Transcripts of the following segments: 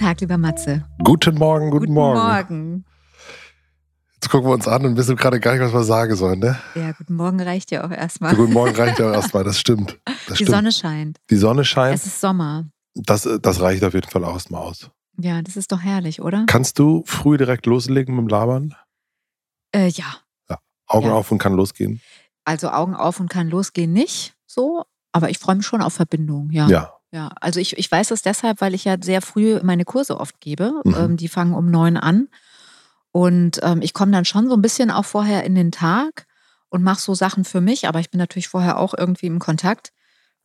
Tag, lieber Matze. Guten Morgen, guten, guten Morgen. Morgen. Jetzt gucken wir uns an und wissen gerade gar nicht, was wir sagen sollen, ne? Ja, guten Morgen reicht ja auch erstmal. Guten Morgen reicht ja auch erstmal, das stimmt. Das Die stimmt. Sonne scheint. Die Sonne scheint. Es ist Sommer. Das, das reicht auf jeden Fall auch erstmal aus. Ja, das ist doch herrlich, oder? Kannst du früh direkt loslegen mit dem Labern? Äh, ja. Augen Ja. auf und kann losgehen? Also Augen auf und kann losgehen nicht so, aber ich freue mich schon auf Verbindung, ja. Ja. Ja, also ich, ich weiß es deshalb, weil ich ja sehr früh meine Kurse oft gebe. Mhm. Ähm, die fangen um neun an. Und ähm, ich komme dann schon so ein bisschen auch vorher in den Tag und mache so Sachen für mich, aber ich bin natürlich vorher auch irgendwie im Kontakt.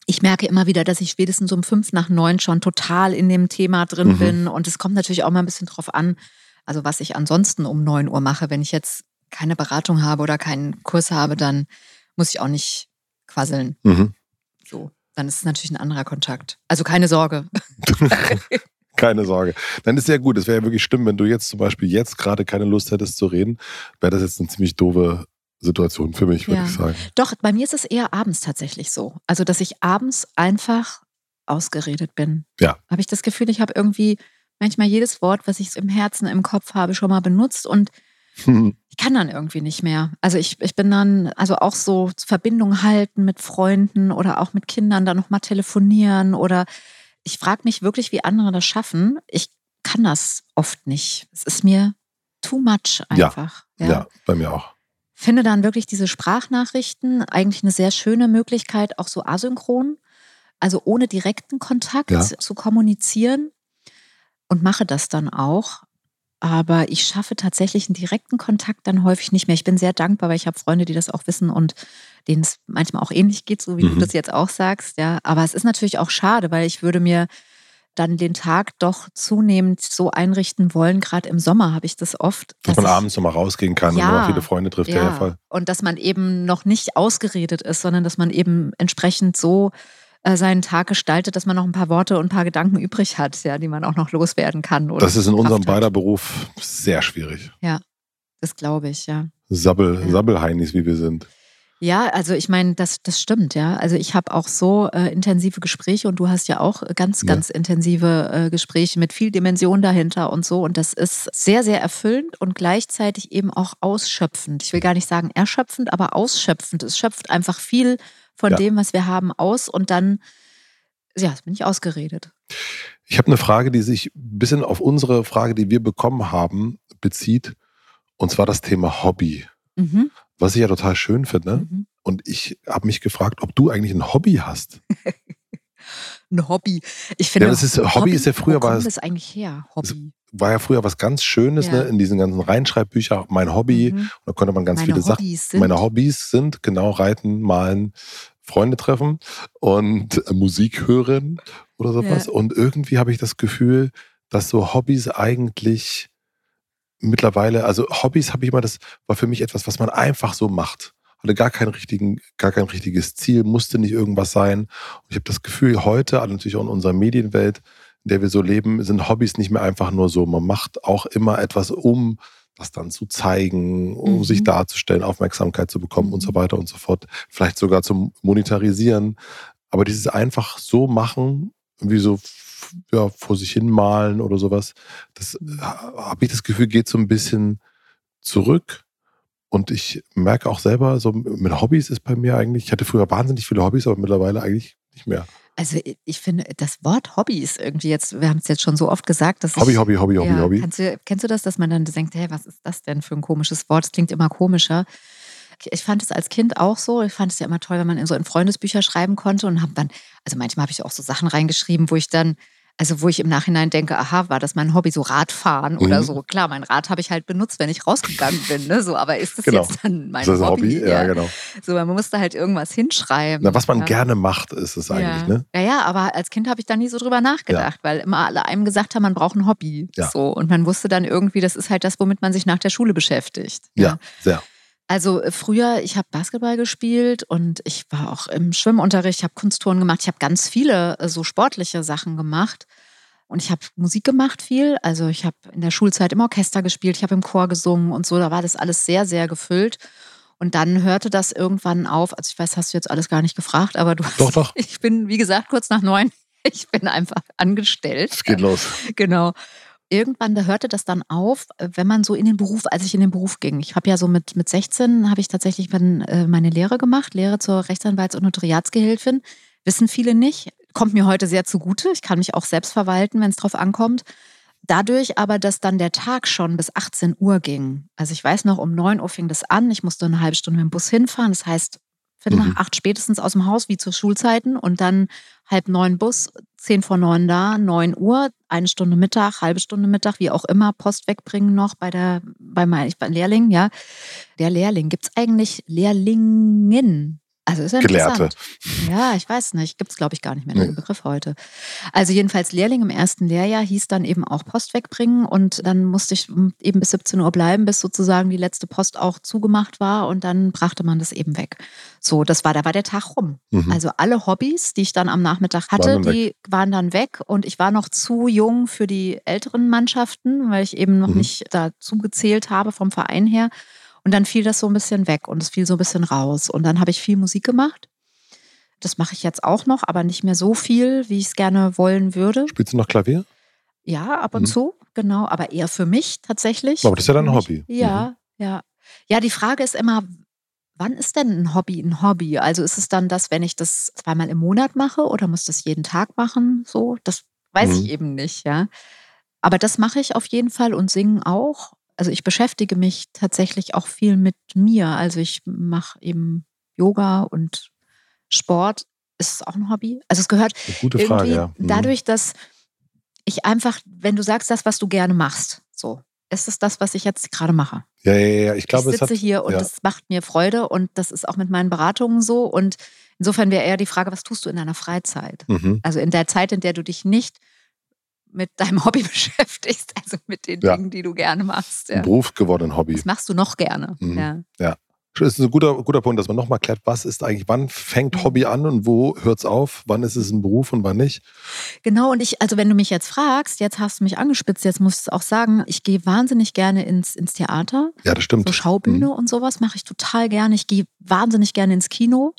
Ich merke immer wieder, dass ich spätestens um fünf nach neun schon total in dem Thema drin Mhm. bin. Und es kommt natürlich auch mal ein bisschen drauf an, also was ich ansonsten um neun Uhr mache. Wenn ich jetzt keine Beratung habe oder keinen Kurs habe, dann muss ich auch nicht quasseln. Mhm. So, dann ist es natürlich ein anderer Kontakt. Also keine Sorge. Keine Sorge. Dann ist ja gut. Es wäre ja wirklich schlimm, wenn du jetzt zum Beispiel jetzt gerade keine Lust hättest zu reden. Wäre das jetzt eine ziemlich doofe Situation für mich, würde Ja. ich sagen. Doch, bei mir ist es eher abends tatsächlich so. Also, dass ich abends einfach ausgeredet bin. Ja. Habe ich das Gefühl, ich habe irgendwie manchmal jedes Wort, was ich im Herzen, im Kopf habe, schon mal benutzt und ich kann dann irgendwie nicht mehr. Also ich, ich bin dann, also auch so Verbindung halten mit Freunden oder auch mit Kindern, dann nochmal telefonieren oder ich frage mich wirklich, wie andere das schaffen. Ich kann das oft nicht. Es ist mir too much Ja. einfach. ja. bei mir auch. Finde dann wirklich diese Sprachnachrichten eigentlich eine sehr schöne Möglichkeit, auch so asynchron, also ohne direkten Kontakt Ja. zu kommunizieren und mache das dann auch. Aber ich schaffe tatsächlich einen direkten Kontakt dann häufig nicht mehr. Ich bin sehr dankbar, weil ich habe Freunde, die das auch wissen und denen es manchmal auch ähnlich geht, so wie Mhm. du das jetzt auch sagst. Ja, aber es ist natürlich auch schade, weil ich würde mir dann den Tag doch zunehmend so einrichten wollen. Gerade im Sommer habe ich das oft. Dass man ich- abends nochmal rausgehen kann Ja. und nochmal viele Freunde trifft. Ja, ja, voll. und dass man eben noch nicht ausgeredet ist, sondern dass man eben entsprechend so seinen Tag gestaltet, dass man noch ein paar Worte und ein paar Gedanken übrig hat, ja, die man auch noch loswerden kann. Oder Das ist in unserem Kraft hat. beider Beruf sehr schwierig. Das glaube ich, ja. Sabbel, Ja. Sabbelheinis, wie wir sind. Ja, also ich meine, das, das stimmt, ja. Also ich habe auch so äh, intensive Gespräche und du hast ja auch ganz, Ja. ganz intensive äh, Gespräche mit viel Dimension dahinter und so. Und das ist sehr, sehr erfüllend und gleichzeitig eben auch ausschöpfend. Ich will gar nicht sagen erschöpfend, aber ausschöpfend. Es schöpft einfach viel von Ja. dem, was wir haben, aus und dann, ja, jetzt bin ich ausgeredet. Ich habe eine Frage, die sich ein bisschen auf unsere Frage, die wir bekommen haben, bezieht. Und zwar das Thema Hobby. Mhm. Was ich ja total schön finde. Mhm. Und ich habe mich gefragt, ob du eigentlich ein Hobby hast. Ein Hobby. Ich finde, Ja, das ist, Hobby, ist ja früher, wo war, kommt es, das eigentlich her? Hobby. War ja früher was ganz Schönes, Ja. ne? in diesen ganzen Reinschreibbüchern, mein Hobby. Mhm. Und da konnte man ganz Meine viele Sachen. Hobbys sind. Meine Hobbys sind genau Reiten, Malen, Freunde treffen und äh, Musik hören oder sowas. Ja. Und irgendwie habe ich das Gefühl, dass so Hobbys eigentlich mittlerweile, also Hobbys habe ich immer, das war für mich etwas, was man einfach so macht. Hatte gar keinen richtigen, gar kein richtiges Ziel, musste nicht irgendwas sein. Und ich habe das Gefühl, heute, also natürlich auch in unserer Medienwelt, in der wir so leben, sind Hobbys nicht mehr einfach nur so. Man macht auch immer etwas, um das dann zu zeigen, um Mhm. sich darzustellen, Aufmerksamkeit zu bekommen und so Mhm. weiter und so fort. Vielleicht sogar zum Monetarisieren. Aber dieses einfach so machen, wie so ja, vor sich hin malen oder sowas, das Mhm. habe ich das Gefühl, geht so ein bisschen zurück. Und ich merke auch selber, so mit Hobbys ist bei mir eigentlich, ich hatte früher wahnsinnig viele Hobbys, aber mittlerweile eigentlich nicht mehr. Also ich- finde, das Wort Hobby ist irgendwie jetzt, wir haben es jetzt schon so oft gesagt, dass Hobby, ich, Hobby, Hobby, Hobby, ja, Hobby. Kennst du, kennst du das, dass man dann denkt, hey, was ist das denn für ein komisches Wort? Es klingt immer komischer. Ich fand es als Kind auch so. Ich fand es ja immer toll, wenn man in so in Freundesbücher schreiben konnte und habe dann, also manchmal habe ich auch so Sachen reingeschrieben, wo ich dann, Also wo ich im Nachhinein denke, aha, war das mein Hobby, so Radfahren oder Mhm. so. Klar, mein Rad habe ich halt benutzt, wenn ich rausgegangen bin. Ne? So, aber ist das Genau. jetzt dann mein das Hobby? Hobby? Ja, genau. So, man musste halt irgendwas hinschreiben. Na, was man ja. gerne macht, ist es eigentlich, ja. ne? Ja, ja, aber als Kind habe ich da nie so drüber nachgedacht, weil immer alle einem gesagt haben, man braucht ein Hobby. Ja. So. Und man wusste dann irgendwie, das ist halt das, womit man sich nach der Schule beschäftigt. Ja, sehr. Also äh, früher, ich habe Basketball gespielt und ich war auch im Schwimmunterricht, ich habe Kunsttouren gemacht, ich habe ganz viele äh, so sportliche Sachen gemacht. Und ich habe Musik gemacht viel. Also ich habe in der Schulzeit im Orchester gespielt, ich habe im Chor gesungen und so. Da war das alles sehr, sehr gefüllt. Und dann hörte das irgendwann auf. Also ich weiß, hast du jetzt alles gar nicht gefragt, aber du hast, Doch, doch. Ich bin, wie gesagt, kurz nach neun. Ich bin einfach angestellt. Es geht los. Genau. Irgendwann da hörte das dann auf, äh, wenn man so in den Beruf, als ich in den Beruf ging. Ich habe ja so mit, mit 16 habe ich tatsächlich äh, meine Lehre gemacht, Lehre zur Rechtsanwalts- und Notariatsgehilfin. Wissen viele nicht. Kommt mir heute sehr zugute. Ich kann mich auch selbst verwalten, wenn es drauf ankommt. Dadurch aber, dass dann der Tag schon bis 18 Uhr ging. Also ich weiß noch, um 9 Uhr fing das an. Ich musste eine halbe Stunde mit dem Bus hinfahren. Das heißt, Viertel Mhm. nach acht spätestens aus dem Haus, wie zu Schulzeiten. Und dann halb neun Bus, zehn vor neun da, neun Uhr, eine Stunde Mittag, halbe Stunde Mittag, wie auch immer, Post wegbringen noch bei der, bei meinem ich- bei Lehrling, ja. Der Lehrling. Gibt es eigentlich Lehrlingen? Also ist ja Gelehrte. Ja, ich weiß nicht. Gibt es, glaube ich, gar nicht mehr den Nee. Begriff heute. Also jedenfalls Lehrling im ersten Lehrjahr hieß dann eben auch Post wegbringen und dann musste ich eben bis 17 Uhr bleiben, bis sozusagen die letzte Post auch zugemacht war und dann brachte man das eben weg. So, das war, da war der Tag rum. Mhm. Also alle Hobbys, die ich dann am Nachmittag hatte, Waren die waren dann weg und ich war noch zu jung für die älteren Mannschaften, weil ich eben noch Mhm. nicht dazu gezählt habe vom Verein her. Und dann fiel das so ein bisschen weg und es fiel so ein bisschen raus. Und dann habe ich viel Musik gemacht. Das mache ich jetzt auch noch, aber nicht mehr so viel, wie ich es gerne wollen würde. Spielst du noch Klavier? Ja, ab und Mhm. zu, genau, aber eher für mich tatsächlich. Aber das ist ja dann ein Für mich. Hobby. Mhm. Ja, ja. Ja, die Frage ist immer, wann ist denn ein Hobby ein Hobby? Also ist es dann das, wenn ich das zweimal im Monat mache oder muss das jeden Tag machen? So, das weiß Mhm. ich eben nicht, ja. Aber das mache ich auf jeden Fall und singen auch. Also ich beschäftige mich tatsächlich auch viel mit mir. Also ich mache eben Yoga und Sport. Ist es auch ein Hobby? Also es gehört gute irgendwie Frage, ja. Mhm. dadurch, dass ich einfach, wenn du sagst, das, was du gerne machst, so, ist es das, was ich jetzt gerade mache. Ja, ja, ja. Ich glaube, ich es hat. sitze hier und ja. das macht mir Freude und das ist auch mit meinen Beratungen so. Und insofern wäre eher die Frage, was tust du in deiner Freizeit? Mhm. Also in der Zeit, in der du dich nicht mit deinem Hobby beschäftigst, also mit den Ja. Dingen, die du gerne machst. Ein Ja. Beruf geworden, Hobby. Was machst du noch gerne? Mhm. Ja. Das ist ein guter, guter Punkt, dass man nochmal klärt, was ist eigentlich, wann fängt Mhm. Hobby an und wo hört es auf? Wann ist es ein Beruf und wann nicht? Genau, und ich, also wenn du mich jetzt fragst, jetzt hast du mich angespitzt, jetzt muss ich auch sagen, ich gehe wahnsinnig gerne ins, ins Theater. Ja, das stimmt. So Schaubühne und sowas mache ich total gerne. Ich gehe wahnsinnig gerne ins Kino.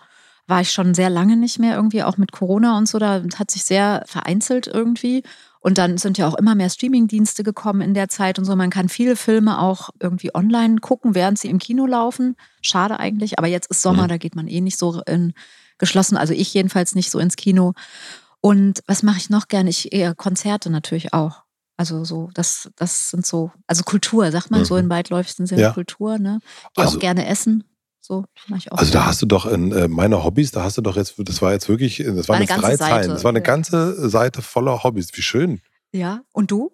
War ich schon sehr lange nicht mehr irgendwie, auch mit Corona und so. Da hat sich sehr vereinzelt irgendwie. Und dann sind ja auch immer mehr Streamingdienste gekommen in der Zeit und so. Man kann viele Filme auch irgendwie online gucken, während sie im Kino laufen. Schade eigentlich, aber jetzt ist Sommer, Mhm. da geht man eh nicht so in geschlossen. Also ich jedenfalls nicht so ins Kino. Und was mache ich noch gerne? Ich eher Konzerte natürlich auch. Also so, das, das sind so, also Kultur, sagt man so Mhm. im weitläufigsten Sinne Ja. Kultur, ne? Geh Also- auch gerne essen. So mache ich auch. Also da hast du doch in äh, meine Hobbys, da hast du doch jetzt, das war jetzt wirklich, das waren Eine jetzt drei Seite, Zeilen. Das war eine ganze Seite voller Hobbys. Wie schön. Ja. Und du?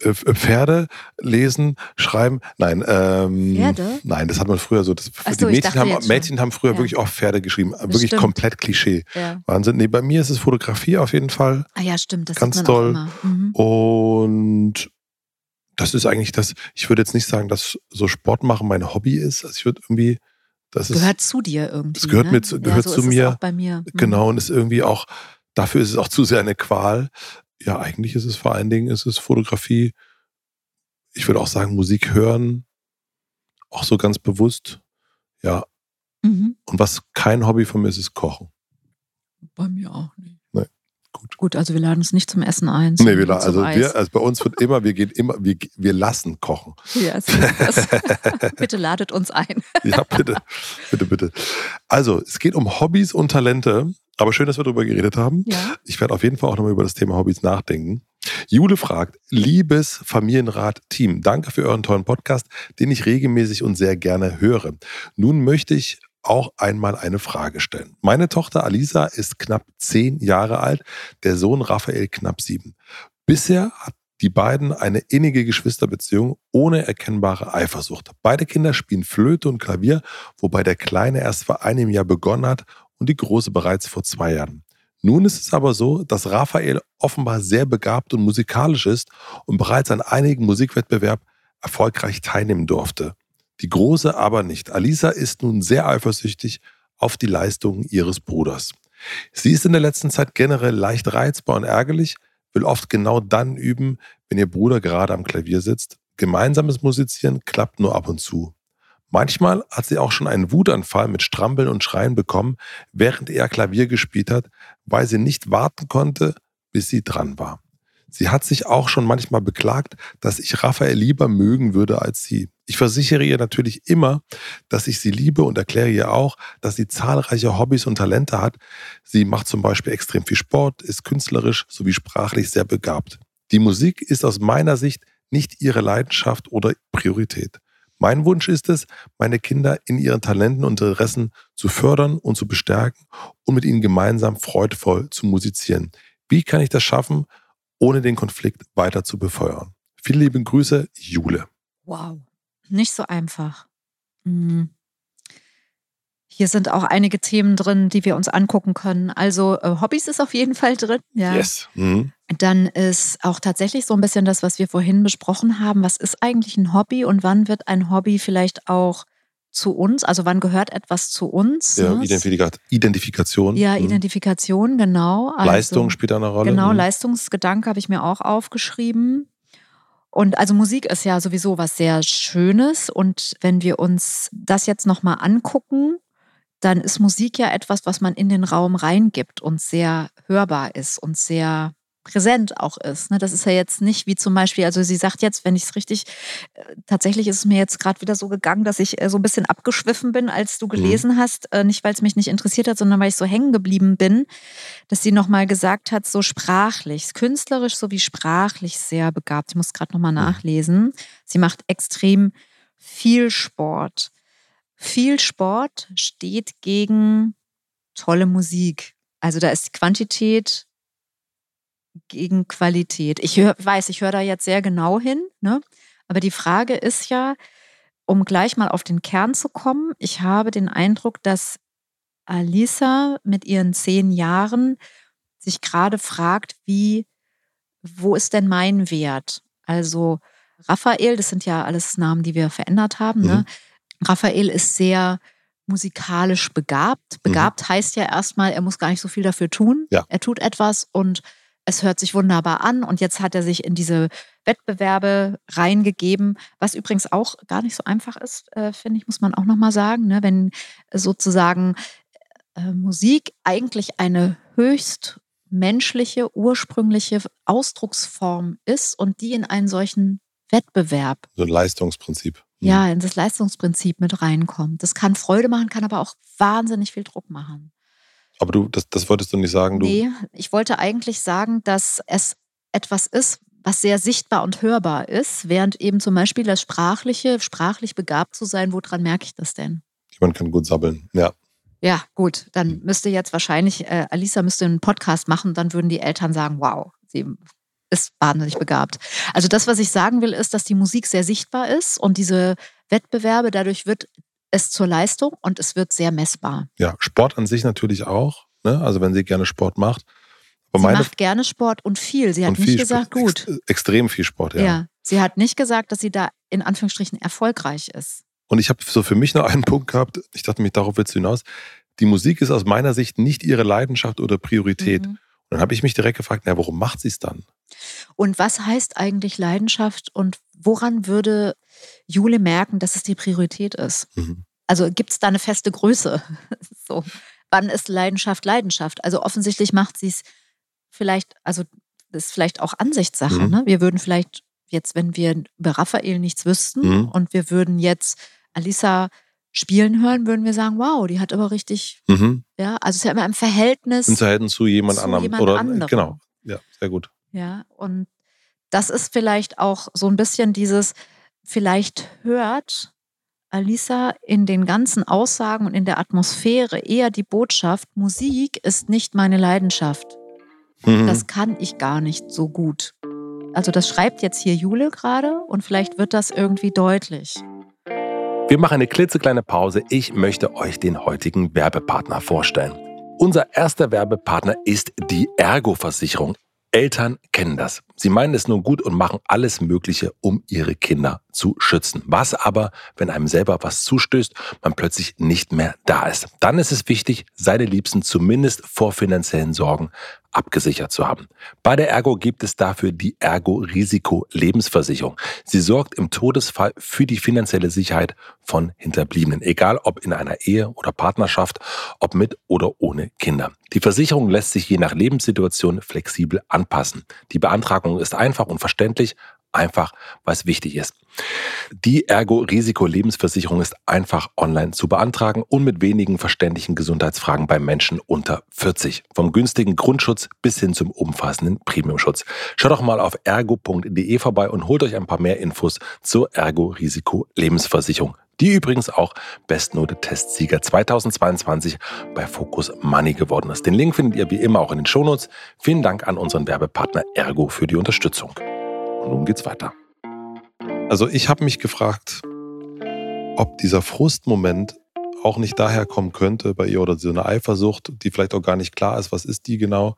Äh, äh, Pferde, lesen, schreiben. Nein, ähm, Pferde? Nein, das hat man früher so. Das, die so, ich Mädchen haben. Mädchen haben früher Ja. wirklich auch Pferde geschrieben. Wirklich stimmt. komplett Klischee. Ja. Wahnsinn. Nee, bei mir ist es Fotografie auf jeden Fall. Ah ja, stimmt. Das Ganz toll. Mhm. Und das ist eigentlich das, ich würde jetzt nicht sagen, dass so Sport machen mein Hobby ist. Also ich würde irgendwie, das ist Gehört zu dir irgendwie. Das gehört ne? mir zu- gehört ja, so zu ist mir. Es auch bei mir. Mhm. genau und ist irgendwie auch, dafür ist es auch zu sehr eine Qual. Ja, eigentlich ist es vor allen Dingen, ist es Fotografie. Ich würde auch sagen, Musik hören, auch so ganz bewusst. Ja, Mhm. und was kein Hobby von mir ist, ist Kochen. Bei mir auch nicht. Gut. Gut, also wir laden uns nicht zum Essen ein. Nee, wir, also, wir, also bei uns wird immer, wir gehen immer, wir, wir lassen kochen. Ja, ist das. Bitte ladet uns ein. Ja, bitte, bitte, bitte. Also, es geht um Hobbys und Talente. Aber schön, dass wir darüber geredet haben. Ja. Ich werde auf jeden Fall auch nochmal über das Thema Hobbys nachdenken. Jule fragt, liebes Familienrat-Team, danke für euren tollen Podcast, den ich regelmäßig und sehr gerne höre. Nun möchte ich auch einmal eine Frage stellen. Meine Tochter Alisa ist knapp zehn Jahre alt, der Sohn Raphael knapp sieben. Bisher hat die beiden eine innige Geschwisterbeziehung ohne erkennbare Eifersucht. Beide Kinder spielen Flöte und Klavier, wobei der Kleine erst vor einem Jahr begonnen hat und die Große bereits vor zwei Jahren. Nun ist es aber so, dass Raphael offenbar sehr begabt und musikalisch ist und bereits an einigen Musikwettbewerben erfolgreich teilnehmen durfte. Die Große aber nicht. Alisa ist nun sehr eifersüchtig auf die Leistungen ihres Bruders. Sie ist in der letzten Zeit generell leicht reizbar und ärgerlich, will oft genau dann üben, wenn ihr Bruder gerade am Klavier sitzt. Gemeinsames Musizieren klappt nur ab und zu. Manchmal hat sie auch schon einen Wutanfall mit Strampeln und Schreien bekommen, während er Klavier gespielt hat, weil sie nicht warten konnte, bis sie dran war. Sie hat sich auch schon manchmal beklagt, dass ich Raphael lieber mögen würde als sie. Ich versichere ihr natürlich immer, dass ich sie liebe und erkläre ihr auch, dass sie zahlreiche Hobbys und Talente hat. Sie macht zum Beispiel extrem viel Sport, ist künstlerisch sowie sprachlich sehr begabt. Die Musik ist aus meiner Sicht nicht ihre Leidenschaft oder Priorität. Mein Wunsch ist es, meine Kinder in ihren Talenten und Interessen zu fördern und zu bestärken und mit ihnen gemeinsam freudvoll zu musizieren. Wie kann ich das schaffen, ohne den Konflikt weiter zu befeuern? Viele liebe Grüße, Jule. Wow, nicht so einfach. Mhm. Hier sind auch einige Themen drin, die wir uns angucken können. Also äh, Hobbys ist auf jeden Fall drin. Ja. Yes. Mhm. Dann ist auch tatsächlich so ein bisschen das, was wir vorhin besprochen haben. Was ist eigentlich ein Hobby und wann wird ein Hobby vielleicht auch zu uns? Also wann gehört etwas zu uns? Ja, ne? Identifikation. Ja, mhm. Identifikation, genau. Also, Leistung spielt da eine Rolle. Genau, mhm. Leistungsgedanke habe ich mir auch aufgeschrieben. Und also Musik ist ja sowieso was sehr Schönes. Und wenn wir uns das jetzt nochmal angucken, dann ist Musik ja etwas, was man in den Raum reingibt und sehr hörbar ist und sehr präsent auch ist. Ne? Das ist ja jetzt nicht wie zum Beispiel, also sie sagt jetzt, wenn ich es richtig, äh, tatsächlich ist es mir jetzt gerade wieder so gegangen, dass ich äh, so ein bisschen abgeschwiffen bin, als du mhm. gelesen mhm. hast, äh, nicht weil es mich nicht interessiert hat, sondern weil ich so hängen geblieben bin, dass sie nochmal gesagt hat, so sprachlich, künstlerisch sowie sprachlich sehr begabt. Ich muss gerade nochmal mhm. nachlesen. Sie macht extrem viel Sport. Viel Sport steht gegen tolle Musik. Also da ist Quantität gegen Qualität. Ich hör, weiß, ich höre da jetzt sehr genau hin, ne? aber die Frage ist ja, um gleich mal auf den Kern zu kommen, ich habe den Eindruck, dass Alisa mit ihren zehn Jahren sich gerade fragt, wie, wo ist denn mein Wert? Also Raphael, das sind ja alles Namen, die wir verändert haben. Ne? Mhm. Ne? Raphael ist sehr musikalisch begabt. Mhm. Begabt mhm. heißt ja erstmal, er muss gar nicht so viel dafür tun. Ja. Er tut etwas und es hört sich wunderbar an und jetzt hat er sich in diese Wettbewerbe reingegeben, was übrigens auch gar nicht so einfach ist, äh, finde ich, muss man auch nochmal sagen, ne? wenn sozusagen äh, Musik eigentlich eine höchst menschliche, ursprüngliche Ausdrucksform ist und die in einen solchen Wettbewerb. So ein Leistungsprinzip. Mhm. Ja, in das Leistungsprinzip mit reinkommt. Das kann Freude machen, kann aber auch wahnsinnig viel Druck machen. Aber du, das, das wolltest du nicht sagen, du. Nee, ich wollte eigentlich sagen, dass es etwas ist, was sehr sichtbar und hörbar ist, während eben zum Beispiel das Sprachliche, sprachlich begabt zu sein, woran merke ich das denn? Jemand kann gut sabbeln, ja. Ja, gut, dann müsste jetzt wahrscheinlich, äh, Alisa müsste einen Podcast machen, dann würden die Eltern sagen, wow, sie ist wahnsinnig begabt. Also das, was ich sagen will, ist, dass die Musik sehr sichtbar ist und diese Wettbewerbe, dadurch wird es zur Leistung und es wird sehr messbar. Ja, Sport an sich natürlich auch. Ne? Also wenn sie gerne Sport macht. Aber sie macht gerne Sport und viel. Sie hat nicht gesagt, Sport, gut. Ex extrem viel Sport, ja. ja. Sie hat nicht gesagt, dass sie da in Anführungsstrichen erfolgreich ist. Und ich habe so für mich noch einen Punkt gehabt, ich dachte mir, darauf willst du hinaus. Die Musik ist aus meiner Sicht nicht ihre Leidenschaft oder Priorität. Mhm. Dann habe ich mich direkt gefragt, na, warum macht sie es dann? Und was heißt eigentlich Leidenschaft und woran würde Jule merken, dass es die Priorität ist? Mhm. Also gibt es da eine feste Größe? so, wann ist Leidenschaft Leidenschaft? Also offensichtlich macht sie es vielleicht, also das ist vielleicht auch Ansichtssache. Mhm. Ne? Wir würden vielleicht jetzt, wenn wir über Raphael nichts wüssten mhm. und wir würden jetzt Alisa spielen hören, würden wir sagen, wow, die hat aber richtig, mhm. ja, also es ist ja immer ein Verhältnis. Im Verhältnis zu jemand zu anderem. Jemand oder, anderem. Genau, ja, sehr gut. Ja, und das ist vielleicht auch so ein bisschen dieses, vielleicht hört Alisa in den ganzen Aussagen und in der Atmosphäre eher die Botschaft, Musik ist nicht meine Leidenschaft. Mhm. Das kann ich gar nicht so gut. Also das schreibt jetzt hier Jule gerade und vielleicht wird das irgendwie deutlich. Wir machen eine klitzekleine Pause. Ich möchte euch den heutigen Werbepartner vorstellen. Unser erster Werbepartner ist die Ergo-Versicherung. Eltern kennen das. Sie meinen es nur gut und machen alles Mögliche, um ihre Kinder zu schützen. Was aber, wenn einem selber was zustößt, man plötzlich nicht mehr da ist? Dann ist es wichtig, seine Liebsten zumindest vor finanziellen Sorgen abgesichert zu haben. Bei der Ergo gibt es dafür die Ergo Risiko Lebensversicherung. Sie sorgt im Todesfall für die finanzielle Sicherheit von Hinterbliebenen, egal ob in einer Ehe oder Partnerschaft, ob mit oder ohne Kinder. Die Versicherung lässt sich je nach Lebenssituation flexibel anpassen. Die Beantragung ist einfach und verständlich, einfach, es wichtig ist. Die Ergo-Risiko-Lebensversicherung ist einfach online zu beantragen und mit wenigen verständlichen Gesundheitsfragen bei Menschen unter 40. Vom günstigen Grundschutz bis hin zum umfassenden Premiumschutz. Schaut doch mal auf ergo.de vorbei und holt euch ein paar mehr Infos zur Ergo-Risiko-Lebensversicherung die übrigens auch Bestnote-Testsieger 2022 bei Focus Money geworden ist. Den Link findet ihr wie immer auch in den Shownotes. Vielen Dank an unseren Werbepartner Ergo für die Unterstützung. Und nun geht's weiter. Also ich habe mich gefragt, ob dieser Frustmoment auch nicht daher kommen könnte bei ihr oder so eine Eifersucht, die vielleicht auch gar nicht klar ist, was ist die genau,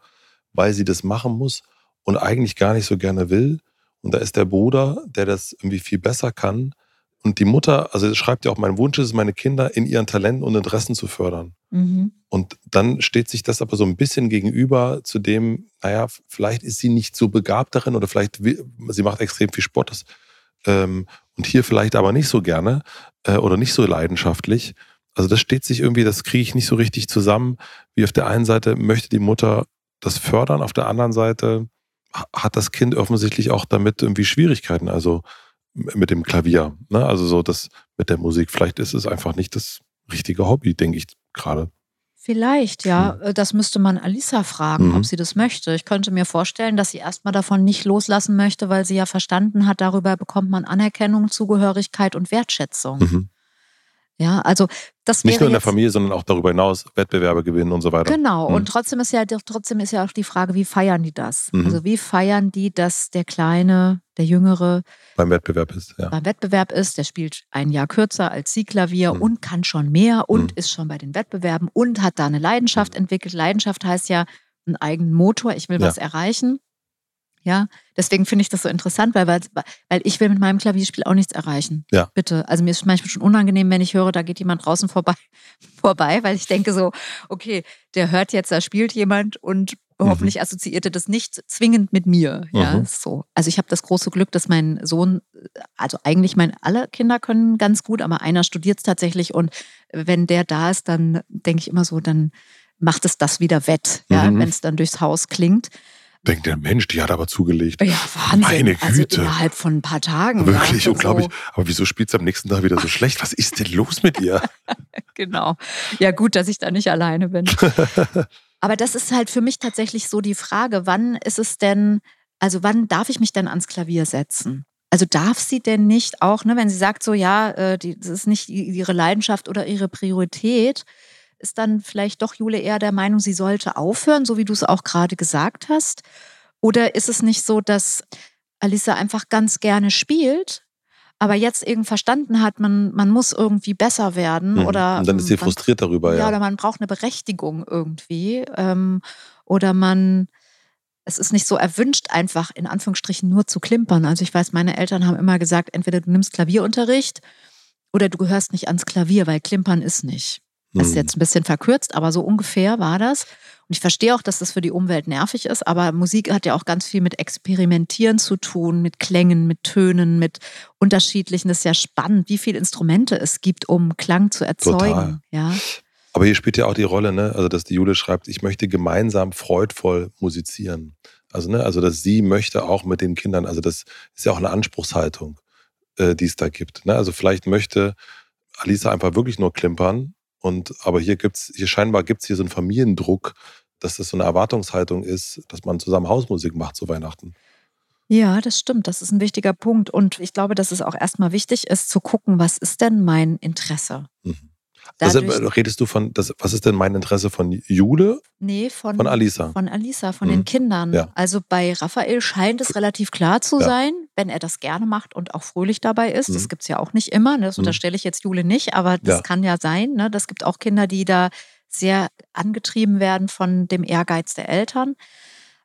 weil sie das machen muss und eigentlich gar nicht so gerne will. Und da ist der Bruder, der das irgendwie viel besser kann. Und die Mutter, also schreibt ja auch, mein Wunsch ist, meine Kinder in ihren Talenten und Interessen zu fördern. Mhm. Und dann steht sich das aber so ein bisschen gegenüber zu dem, naja, vielleicht ist sie nicht so begabt darin oder vielleicht, sie macht extrem viel Sport. Das ähm, und hier vielleicht aber nicht so gerne äh, oder nicht so leidenschaftlich. Also das steht sich irgendwie, das kriege ich nicht so richtig zusammen. Wie auf der einen Seite möchte die Mutter das fördern, auf der anderen Seite hat das Kind offensichtlich auch damit irgendwie Schwierigkeiten, also mit dem Klavier. Ne? Also so das mit der Musik. Vielleicht ist es einfach nicht das richtige Hobby, denke ich gerade. Vielleicht, ja. Hm. Das müsste man Alisa fragen, mhm. ob sie das möchte. Ich könnte mir vorstellen, dass sie erstmal davon nicht loslassen möchte, weil sie ja verstanden hat, darüber bekommt man Anerkennung, Zugehörigkeit und Wertschätzung. Mhm. Ja, also das Nicht nur in der Familie, sondern auch darüber hinaus Wettbewerbe gewinnen und so weiter. Genau. Mhm. Und trotzdem ist ja trotzdem ist ja auch die Frage, wie feiern die das? Mhm. Also wie feiern die, dass der Kleine, der Jüngere beim Wettbewerb ist? Ja. Beim Wettbewerb ist, der spielt ein Jahr kürzer als sie Klavier mhm. und kann schon mehr und mhm. ist schon bei den Wettbewerben und hat da eine Leidenschaft mhm. entwickelt. Leidenschaft heißt ja einen eigenen Motor. Ich will ja. was erreichen. Ja, deswegen finde ich das so interessant, weil, weil, weil ich will mit meinem Klavierspiel auch nichts erreichen. Ja. Bitte. Also mir ist manchmal schon unangenehm, wenn ich höre, da geht jemand draußen vorbei, vorbei, weil ich denke so, okay, der hört jetzt, da spielt jemand und mhm. hoffentlich assoziiert er das nicht zwingend mit mir. Ja, mhm. so. Also ich habe das große Glück, dass mein Sohn, also eigentlich meine alle Kinder können ganz gut, aber einer studiert es tatsächlich und wenn der da ist, dann denke ich immer so, dann macht es das wieder wett, ja, mhm. wenn es dann durchs Haus klingt. Denkt der Mensch, die hat aber zugelegt. Ja, Wahnsinn. Meine also Güte. Also innerhalb von ein paar Tagen. Wirklich ja, unglaublich. So. Aber wieso spielt es am nächsten Tag wieder so schlecht? Was ist denn los mit ihr? genau. Ja, gut, dass ich da nicht alleine bin. aber das ist halt für mich tatsächlich so die Frage, wann ist es denn, also wann darf ich mich denn ans Klavier setzen? Also darf sie denn nicht auch, ne, wenn sie sagt so, ja, äh, die, das ist nicht ihre Leidenschaft oder ihre Priorität, ist dann vielleicht doch Jule eher der Meinung, sie sollte aufhören, so wie du es auch gerade gesagt hast? Oder ist es nicht so, dass Alisa einfach ganz gerne spielt, aber jetzt irgendwie verstanden hat, man, man muss irgendwie besser werden mhm. oder. Und dann ist sie frustriert darüber, ja. Ja, oder man braucht eine Berechtigung irgendwie. Ähm, oder man, es ist nicht so erwünscht, einfach in Anführungsstrichen nur zu klimpern. Also ich weiß, meine Eltern haben immer gesagt, entweder du nimmst Klavierunterricht oder du gehörst nicht ans Klavier, weil klimpern ist nicht. Das ist mhm. jetzt ein bisschen verkürzt, aber so ungefähr war das. Und ich verstehe auch, dass das für die Umwelt nervig ist, aber Musik hat ja auch ganz viel mit Experimentieren zu tun, mit Klängen, mit Tönen, mit unterschiedlichen. Das ist ja spannend, wie viele Instrumente es gibt, um Klang zu erzeugen. Total. Ja. Aber hier spielt ja auch die Rolle, ne? also dass die Jule schreibt, ich möchte gemeinsam freudvoll musizieren. Also, ne? also dass sie möchte auch mit den Kindern, also das ist ja auch eine Anspruchshaltung, äh, die es da gibt. Ne? Also vielleicht möchte Alisa einfach wirklich nur klimpern und aber hier gibt's, hier scheinbar gibt es hier so einen Familiendruck, dass das so eine Erwartungshaltung ist, dass man zusammen Hausmusik macht zu Weihnachten. Ja, das stimmt. Das ist ein wichtiger Punkt. Und ich glaube, dass es auch erstmal wichtig ist, zu gucken, was ist denn mein Interesse? Mhm. Also, redest du von, das, was ist denn mein Interesse von Jule? Nee, von, von Alisa. Von Alisa, von mhm. den Kindern. Ja. Also bei Raphael scheint es relativ klar zu ja. sein, wenn er das gerne macht und auch fröhlich dabei ist. Mhm. Das gibt es ja auch nicht immer. Ne? Das mhm. unterstelle ich jetzt Jule nicht, aber das ja. kann ja sein. Ne? Das gibt auch Kinder, die da sehr angetrieben werden von dem Ehrgeiz der Eltern.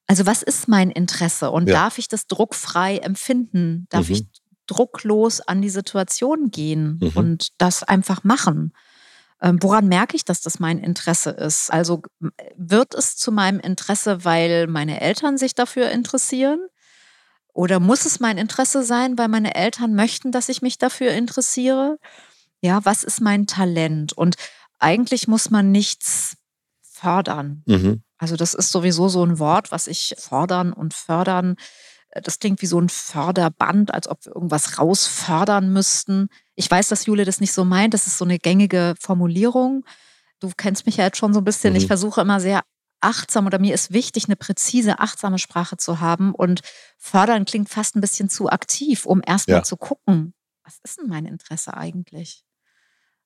Also was ist mein Interesse und darf ich das druckfrei empfinden? Darf mhm. ich drucklos an die Situation gehen mhm. und das einfach machen? Ähm, woran merke ich, dass das mein Interesse ist? Also wird es zu meinem Interesse, weil meine Eltern sich dafür interessieren? Oder muss es mein Interesse sein, weil meine Eltern möchten, dass ich mich dafür interessiere? Ja, was ist mein Talent? Und eigentlich muss man nichts fördern. Mhm. Also das ist sowieso so ein Wort, was ich fordern und fördern das klingt wie so ein Förderband, als ob wir irgendwas rausfördern müssten. Ich weiß, dass Jule das nicht so meint. Das ist so eine gängige Formulierung. Du kennst mich ja jetzt schon so ein bisschen. Mhm. Ich versuche immer sehr achtsam oder mir ist wichtig, eine präzise, achtsame Sprache zu haben. Und fördern klingt fast ein bisschen zu aktiv, um erstmal ja. zu gucken, was ist denn mein Interesse eigentlich?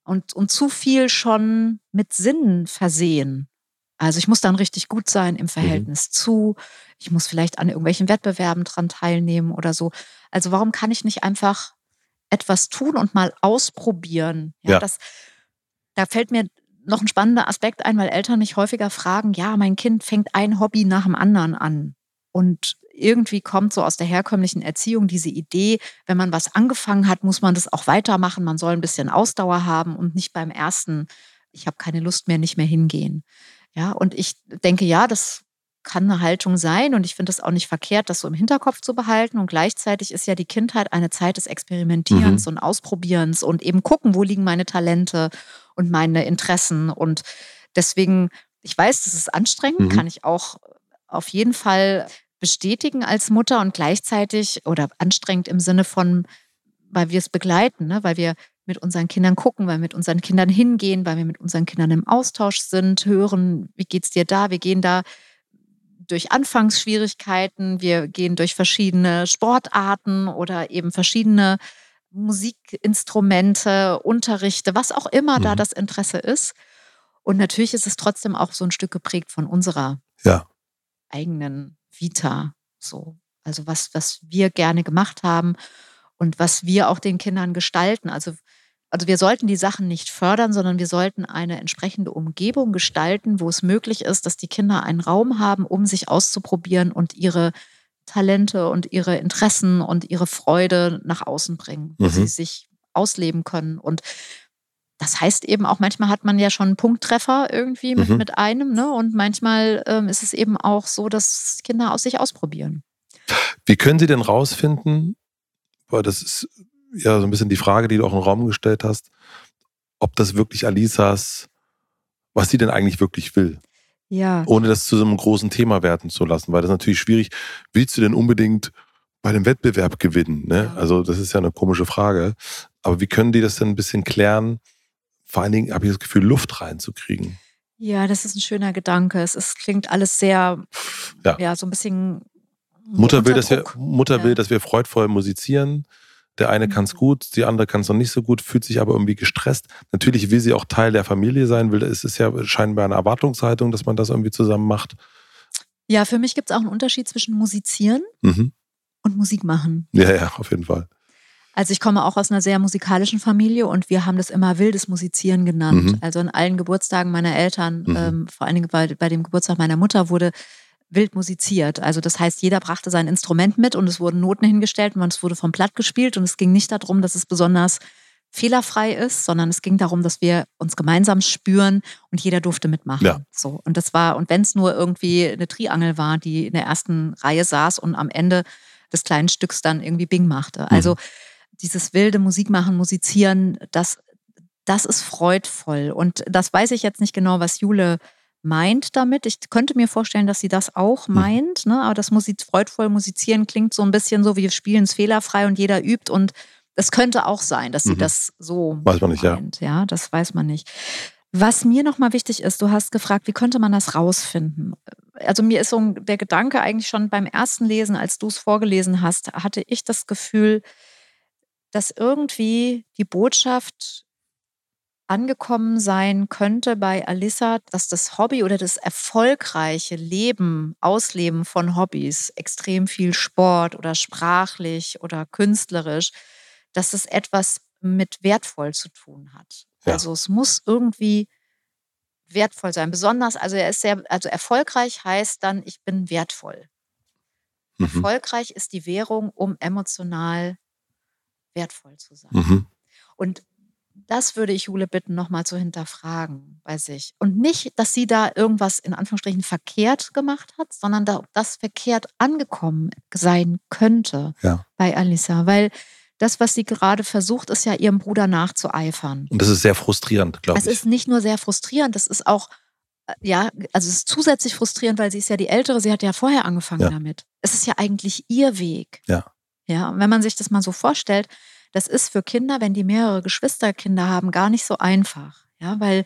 Und, und zu viel schon mit Sinn versehen. Also ich muss dann richtig gut sein im mhm. Verhältnis mhm. zu. Ich muss vielleicht an irgendwelchen Wettbewerben dran teilnehmen oder so. Also warum kann ich nicht einfach etwas tun und mal ausprobieren? Ja, ja. Das, da fällt mir noch ein spannender Aspekt ein, weil Eltern mich häufiger fragen, ja, mein Kind fängt ein Hobby nach dem anderen an. Und irgendwie kommt so aus der herkömmlichen Erziehung diese Idee, wenn man was angefangen hat, muss man das auch weitermachen. Man soll ein bisschen Ausdauer haben und nicht beim ersten, ich habe keine Lust mehr, nicht mehr hingehen. Ja, und ich denke, ja, das kann eine Haltung sein und ich finde es auch nicht verkehrt, das so im Hinterkopf zu behalten. Und gleichzeitig ist ja die Kindheit eine Zeit des Experimentierens mhm. und Ausprobierens und eben gucken, wo liegen meine Talente und meine Interessen. Und deswegen, ich weiß, das ist anstrengend, mhm. kann ich auch auf jeden Fall bestätigen als Mutter und gleichzeitig oder anstrengend im Sinne von, weil wir es begleiten, ne? weil wir mit unseren Kindern gucken, weil wir mit unseren Kindern hingehen, weil wir mit unseren Kindern im Austausch sind, hören, wie geht's dir da? Wir gehen da durch Anfangsschwierigkeiten, wir gehen durch verschiedene Sportarten oder eben verschiedene Musikinstrumente, Unterrichte, was auch immer mhm. da das Interesse ist. Und natürlich ist es trotzdem auch so ein Stück geprägt von unserer ja. eigenen Vita. So. Also was, was wir gerne gemacht haben und was wir auch den Kindern gestalten. Also, also wir sollten die Sachen nicht fördern, sondern wir sollten eine entsprechende Umgebung gestalten, wo es möglich ist, dass die Kinder einen Raum haben, um sich auszuprobieren und ihre Talente und ihre Interessen und ihre Freude nach außen bringen, wo mhm. sie sich ausleben können. Und das heißt eben auch, manchmal hat man ja schon einen Punkttreffer irgendwie mit, mhm. mit einem, ne? Und manchmal ähm, ist es eben auch so, dass Kinder aus sich ausprobieren. Wie können Sie denn rausfinden, weil das ist ja so ein bisschen die Frage, die du auch in den Raum gestellt hast, ob das wirklich Alisas, was sie denn eigentlich wirklich will. Ja. Ohne das zu so einem großen Thema werden zu lassen, weil das ist natürlich schwierig. Willst du denn unbedingt bei einem Wettbewerb gewinnen? Ne? Ja. Also das ist ja eine komische Frage. Aber wie können die das denn ein bisschen klären? Vor allen Dingen habe ich das Gefühl, Luft reinzukriegen. Ja, das ist ein schöner Gedanke. Es ist, klingt alles sehr, ja. ja, so ein bisschen Mutter will, dass wir, Mutter ja. will, dass wir freudvoll musizieren. Der eine mhm. kann es gut, die andere kann es noch nicht so gut, fühlt sich aber irgendwie gestresst. Natürlich will sie auch Teil der Familie sein, will, es ist ja scheinbar eine Erwartungshaltung, dass man das irgendwie zusammen macht. Ja, für mich gibt es auch einen Unterschied zwischen musizieren mhm. und Musik machen. Ja, ja, auf jeden Fall. Also ich komme auch aus einer sehr musikalischen Familie und wir haben das immer wildes Musizieren genannt. Mhm. Also an allen Geburtstagen meiner Eltern, mhm. ähm, vor allen Dingen bei, bei, dem Geburtstag meiner Mutter, wurde wild musiziert. Also das heißt, jeder brachte sein Instrument mit und es wurden Noten hingestellt und es wurde vom Platt gespielt und es ging nicht darum, dass es besonders fehlerfrei ist, sondern es ging darum, dass wir uns gemeinsam spüren und jeder durfte mitmachen. Ja. So und das war und wenn es nur irgendwie eine Triangel war, die in der ersten Reihe saß und am Ende des kleinen Stücks dann irgendwie Bing machte. Mhm. Also dieses wilde Musik machen, musizieren, das das ist freudvoll und das weiß ich jetzt nicht genau, was Jule meint damit. Ich könnte mir vorstellen, dass sie das auch mhm. meint, ne? aber das Musik, freudvoll musizieren klingt so ein bisschen so, wie wir spielen es fehlerfrei und jeder übt und das könnte auch sein, dass sie mhm. das so weiß man nicht, meint. Ja. ja, das weiß man nicht. Was mir nochmal wichtig ist, du hast gefragt, wie könnte man das rausfinden? also mir ist so der Gedanke eigentlich schon beim ersten Lesen, als du es vorgelesen hast, hatte ich das Gefühl, dass irgendwie die Botschaft angekommen sein könnte bei Alissa, dass das Hobby oder das erfolgreiche Leben, Ausleben von Hobbys, extrem viel Sport oder sprachlich oder künstlerisch, dass es etwas mit wertvoll zu tun hat. Ja. Also es muss irgendwie wertvoll sein. Besonders, also er ist sehr, also erfolgreich heißt dann, ich bin wertvoll. Mhm. Erfolgreich ist die Währung, um emotional wertvoll zu sein. Mhm. Und das würde ich Jule bitten, nochmal zu hinterfragen bei sich. Und nicht, dass sie da irgendwas in Anführungsstrichen verkehrt gemacht hat, sondern da, das verkehrt angekommen sein könnte ja. bei Alissa. Weil das, was sie gerade versucht, ist ja ihrem Bruder nachzueifern. Und das ist sehr frustrierend, glaube ich. Es ist nicht nur sehr frustrierend, das ist auch, äh, ja, also es ist zusätzlich frustrierend, weil sie ist ja die Ältere, sie hat ja vorher angefangen ja. damit. Es ist ja eigentlich ihr Weg. Ja. Ja, und wenn man sich das mal so vorstellt, das ist für Kinder, wenn die mehrere Geschwisterkinder haben, gar nicht so einfach. Ja, weil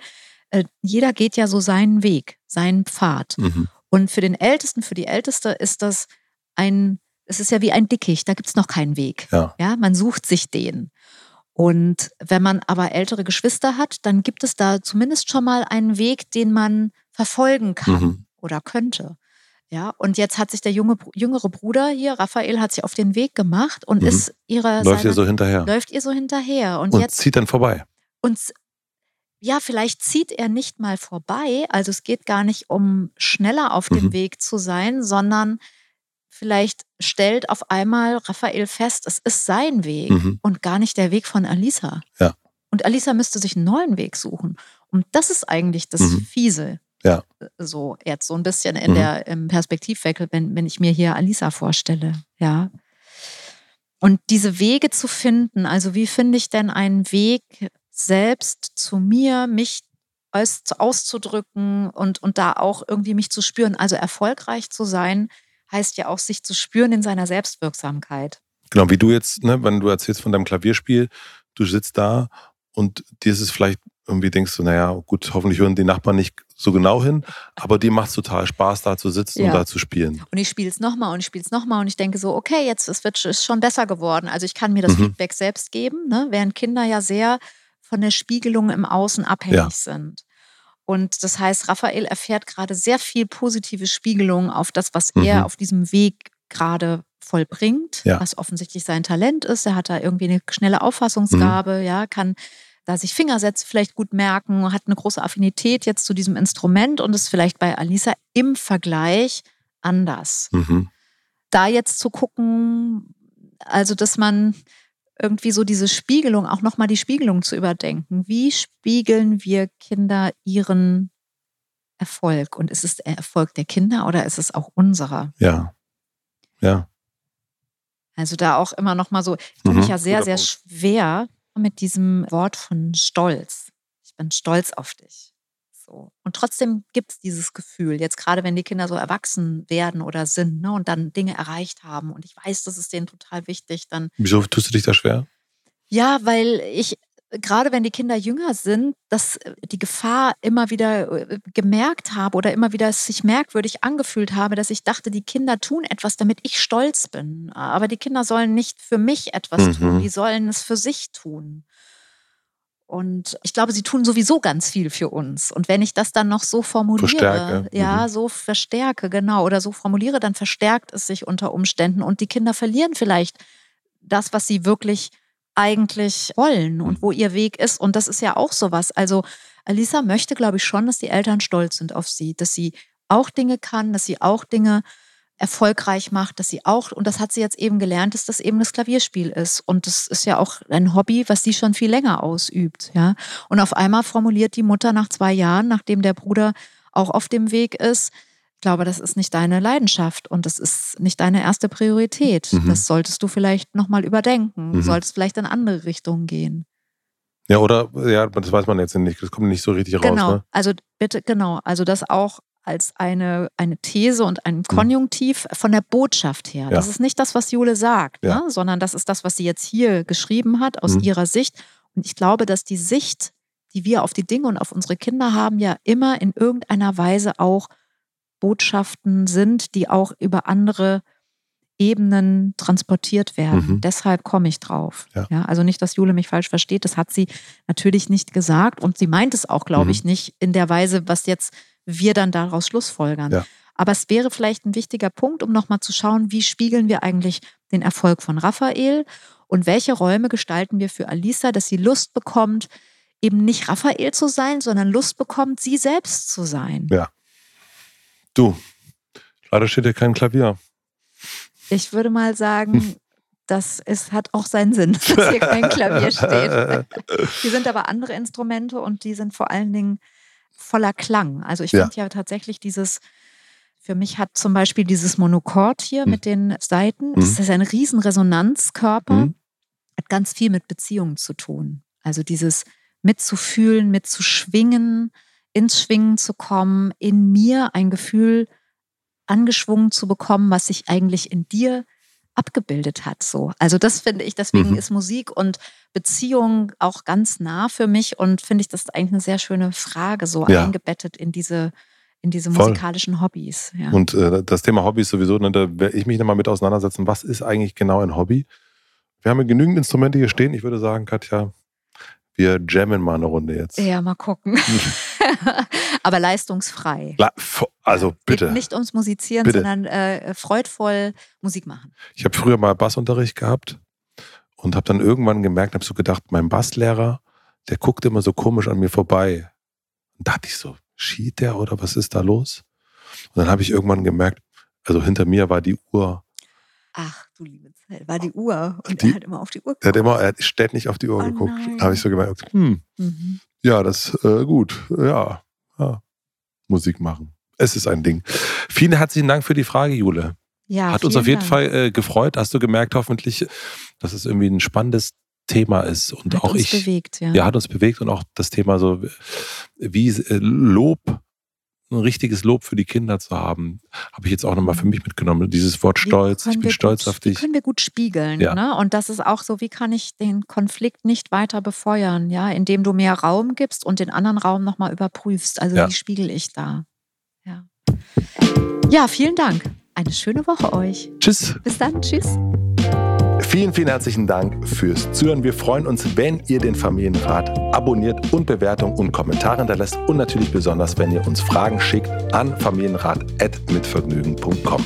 äh, jeder geht ja so seinen Weg, seinen Pfad. Mhm. Und für den Ältesten, für die Älteste ist das ein, es ist ja wie ein Dickicht, da gibt es noch keinen Weg. Ja. ja, man sucht sich den. Und wenn man aber ältere Geschwister hat, dann gibt es da zumindest schon mal einen Weg, den man verfolgen kann mhm. oder könnte. Ja, und jetzt hat sich der junge, jüngere Bruder hier, Raphael, hat sich auf den Weg gemacht und mhm. ist ihrer läuft seiner, ihr so hinterher. Läuft ihr so hinterher. Und, und jetzt, zieht dann vorbei. Und ja, vielleicht zieht er nicht mal vorbei. Also es geht gar nicht um schneller auf dem mhm. Weg zu sein, sondern vielleicht stellt auf einmal Raphael fest, es ist sein Weg mhm. und gar nicht der Weg von Alisa. Ja. Und Alisa müsste sich einen neuen Weg suchen. Und das ist eigentlich das mhm. Fiese. Ja. So jetzt so ein bisschen in mhm. der im Perspektivwechsel, wenn, wenn ich mir hier Alisa vorstelle. Ja. Und diese Wege zu finden, also wie finde ich denn einen Weg selbst zu mir, mich aus, auszudrücken und, und da auch irgendwie mich zu spüren. Also erfolgreich zu sein, heißt ja auch, sich zu spüren in seiner Selbstwirksamkeit. Genau, wie du jetzt, ne, wenn du erzählst von deinem Klavierspiel, du sitzt da und dir ist es vielleicht irgendwie denkst du, naja, gut, hoffentlich hören die Nachbarn nicht so genau hin, aber die macht total Spaß, da zu sitzen ja. und da zu spielen. Und ich spiele es nochmal und ich spiele es nochmal und ich denke so, okay, jetzt es wird ist schon besser geworden. Also ich kann mir das mhm. Feedback selbst geben, ne? während Kinder ja sehr von der Spiegelung im Außen abhängig ja. sind. Und das heißt, Raphael erfährt gerade sehr viel positive Spiegelung auf das, was mhm. er auf diesem Weg gerade vollbringt, ja. was offensichtlich sein Talent ist. Er hat da irgendwie eine schnelle Auffassungsgabe, mhm. ja, kann da sich Fingersätze vielleicht gut merken, hat eine große Affinität jetzt zu diesem Instrument und ist vielleicht bei Alisa im Vergleich anders. Mhm. Da jetzt zu gucken, also dass man irgendwie so diese Spiegelung, auch nochmal die Spiegelung zu überdenken. Wie spiegeln wir Kinder ihren Erfolg? Und ist es der Erfolg der Kinder oder ist es auch unserer? Ja. Ja. Also da auch immer nochmal so, ich tue mhm. mich ja sehr, sehr schwer, mit diesem Wort von Stolz. Ich bin stolz auf dich. So. Und trotzdem gibt es dieses Gefühl, jetzt gerade wenn die Kinder so erwachsen werden oder sind ne, und dann Dinge erreicht haben und ich weiß, das ist denen total wichtig, dann. Wieso tust du dich da schwer? Ja, weil ich gerade wenn die Kinder jünger sind, dass äh, die Gefahr immer wieder äh, gemerkt habe oder immer wieder sich merkwürdig angefühlt habe, dass ich dachte, die Kinder tun etwas, damit ich stolz bin. Aber die Kinder sollen nicht für mich etwas mhm. tun, die sollen es für sich tun. Und ich glaube, sie tun sowieso ganz viel für uns. Und wenn ich das dann noch so formuliere, verstärke. ja, mhm. so verstärke, genau, oder so formuliere, dann verstärkt es sich unter Umständen und die Kinder verlieren vielleicht das, was sie wirklich eigentlich wollen und mhm. wo ihr Weg ist. Und das ist ja auch sowas. Also Alisa möchte, glaube ich, schon, dass die Eltern stolz sind auf sie, dass sie auch Dinge kann, dass sie auch Dinge erfolgreich macht, dass sie auch, und das hat sie jetzt eben gelernt, dass das eben das Klavierspiel ist. Und das ist ja auch ein Hobby, was sie schon viel länger ausübt, ja. Und auf einmal formuliert die Mutter nach zwei Jahren, nachdem der Bruder auch auf dem Weg ist, ich glaube, das ist nicht deine Leidenschaft und das ist nicht deine erste Priorität. Mhm. Das solltest du vielleicht nochmal überdenken. Du mhm. solltest vielleicht in andere Richtungen gehen. Ja, oder, ja, das weiß man jetzt nicht. Das kommt nicht so richtig genau. raus. Genau, ne? also bitte, genau. Also das auch als eine, eine These und ein mhm. Konjunktiv von der Botschaft her. Ja. Das ist nicht das, was Jule sagt, ja. ne? sondern das ist das, was sie jetzt hier geschrieben hat aus mhm. ihrer Sicht. Und ich glaube, dass die Sicht, die wir auf die Dinge und auf unsere Kinder haben, ja immer in irgendeiner Weise auch Botschaften sind, die auch über andere Ebenen transportiert werden. Mhm. Deshalb komme ich drauf. Ja. Ja. also nicht, dass Jule mich falsch versteht. Das hat sie natürlich nicht gesagt und sie meint es auch, glaube Mhm. ich, nicht in der Weise, was jetzt wir dann daraus schlussfolgern. Ja. Aber es wäre vielleicht ein wichtiger Punkt, um nochmal zu schauen, wie spiegeln wir eigentlich den Erfolg von Raphael und welche Räume gestalten wir für Alisa, dass sie Lust bekommt, eben nicht Raphael zu sein, sondern Lust bekommt, sie selbst zu sein. Ja. Du, leider steht hier kein Klavier. Ich würde mal sagen, das ist, hat auch seinen Sinn, dass hier kein Klavier steht. Hier sind aber andere Instrumente und die sind vor allen Dingen voller Klang. Also ich Ja. finde ja tatsächlich dieses, für mich hat zum Beispiel dieses Monochord hier Mhm. mit den Saiten, Mhm. das ist ein riesen Resonanzkörper, Mhm. hat ganz viel mit Beziehungen zu tun. Also dieses mitzufühlen, mitzuschwingen, ins Schwingen zu kommen, in mir ein Gefühl angeschwungen zu bekommen, was sich eigentlich in dir abgebildet hat. So. Also das finde ich, deswegen Mhm. ist Musik und Beziehung auch ganz nah für mich und finde ich das ist eigentlich eine sehr schöne Frage, so Ja. eingebettet in diese, in diese Voll. musikalischen Hobbys. Ja. Und äh, das Thema Hobby ist sowieso, ne, da werde ich mich nochmal mit auseinandersetzen. Was ist eigentlich genau ein Hobby? Wir haben ja genügend Instrumente hier stehen. Ich würde sagen, Katja, wir jammen mal eine Runde jetzt. ja, mal gucken. Aber leistungsfrei. La- Also bitte. Nicht ums Musizieren, Bitte. sondern äh, freudvoll Musik machen. Ich habe früher mal Bassunterricht gehabt und habe dann irgendwann gemerkt, habe so gedacht, mein Basslehrer, der guckt immer so komisch an mir vorbei. Und dachte ich so, schied der oder was ist da los? Und dann habe ich irgendwann gemerkt, also hinter mir war die Uhr. Ach, du liebe Zeit, war die Uhr. Und Die- er hat immer auf die Uhr Der hat geguckt. immer, er hat ständig auf die Uhr Oh geguckt. Da habe ich so gemerkt, hm, Mhm. Ja, das äh, gut, ja, ja, Musik machen. Es ist ein Ding. Vielen herzlichen Dank für die Frage, Jule. Ja, Hat uns auf jeden Dank. Fall äh, gefreut. Hast du gemerkt, hoffentlich, dass es irgendwie ein spannendes Thema ist und Hat auch uns ich. bewegt, ja. ja, hat uns bewegt und auch das Thema so, wie äh, Lob, ein richtiges Lob für die Kinder zu haben, habe ich jetzt auch nochmal für mich mitgenommen. Dieses Wort Stolz, ich bin stolz gut, auf dich. können wir gut spiegeln. Ja. Ne? Und das ist auch so, wie kann ich den Konflikt nicht weiter befeuern, ja, indem du mehr Raum gibst und den anderen Raum nochmal überprüfst. Also Ja. wie spiegel ich da? Ja. ja, vielen Dank. Eine schöne Woche euch. Tschüss. Bis dann. Tschüss. Vielen, vielen herzlichen Dank fürs Zuhören. Wir freuen uns, wenn ihr den Familienrat abonniert und Bewertung und Kommentare hinterlässt und natürlich besonders, wenn ihr uns Fragen schickt an familienrat.mitvergnügen.com.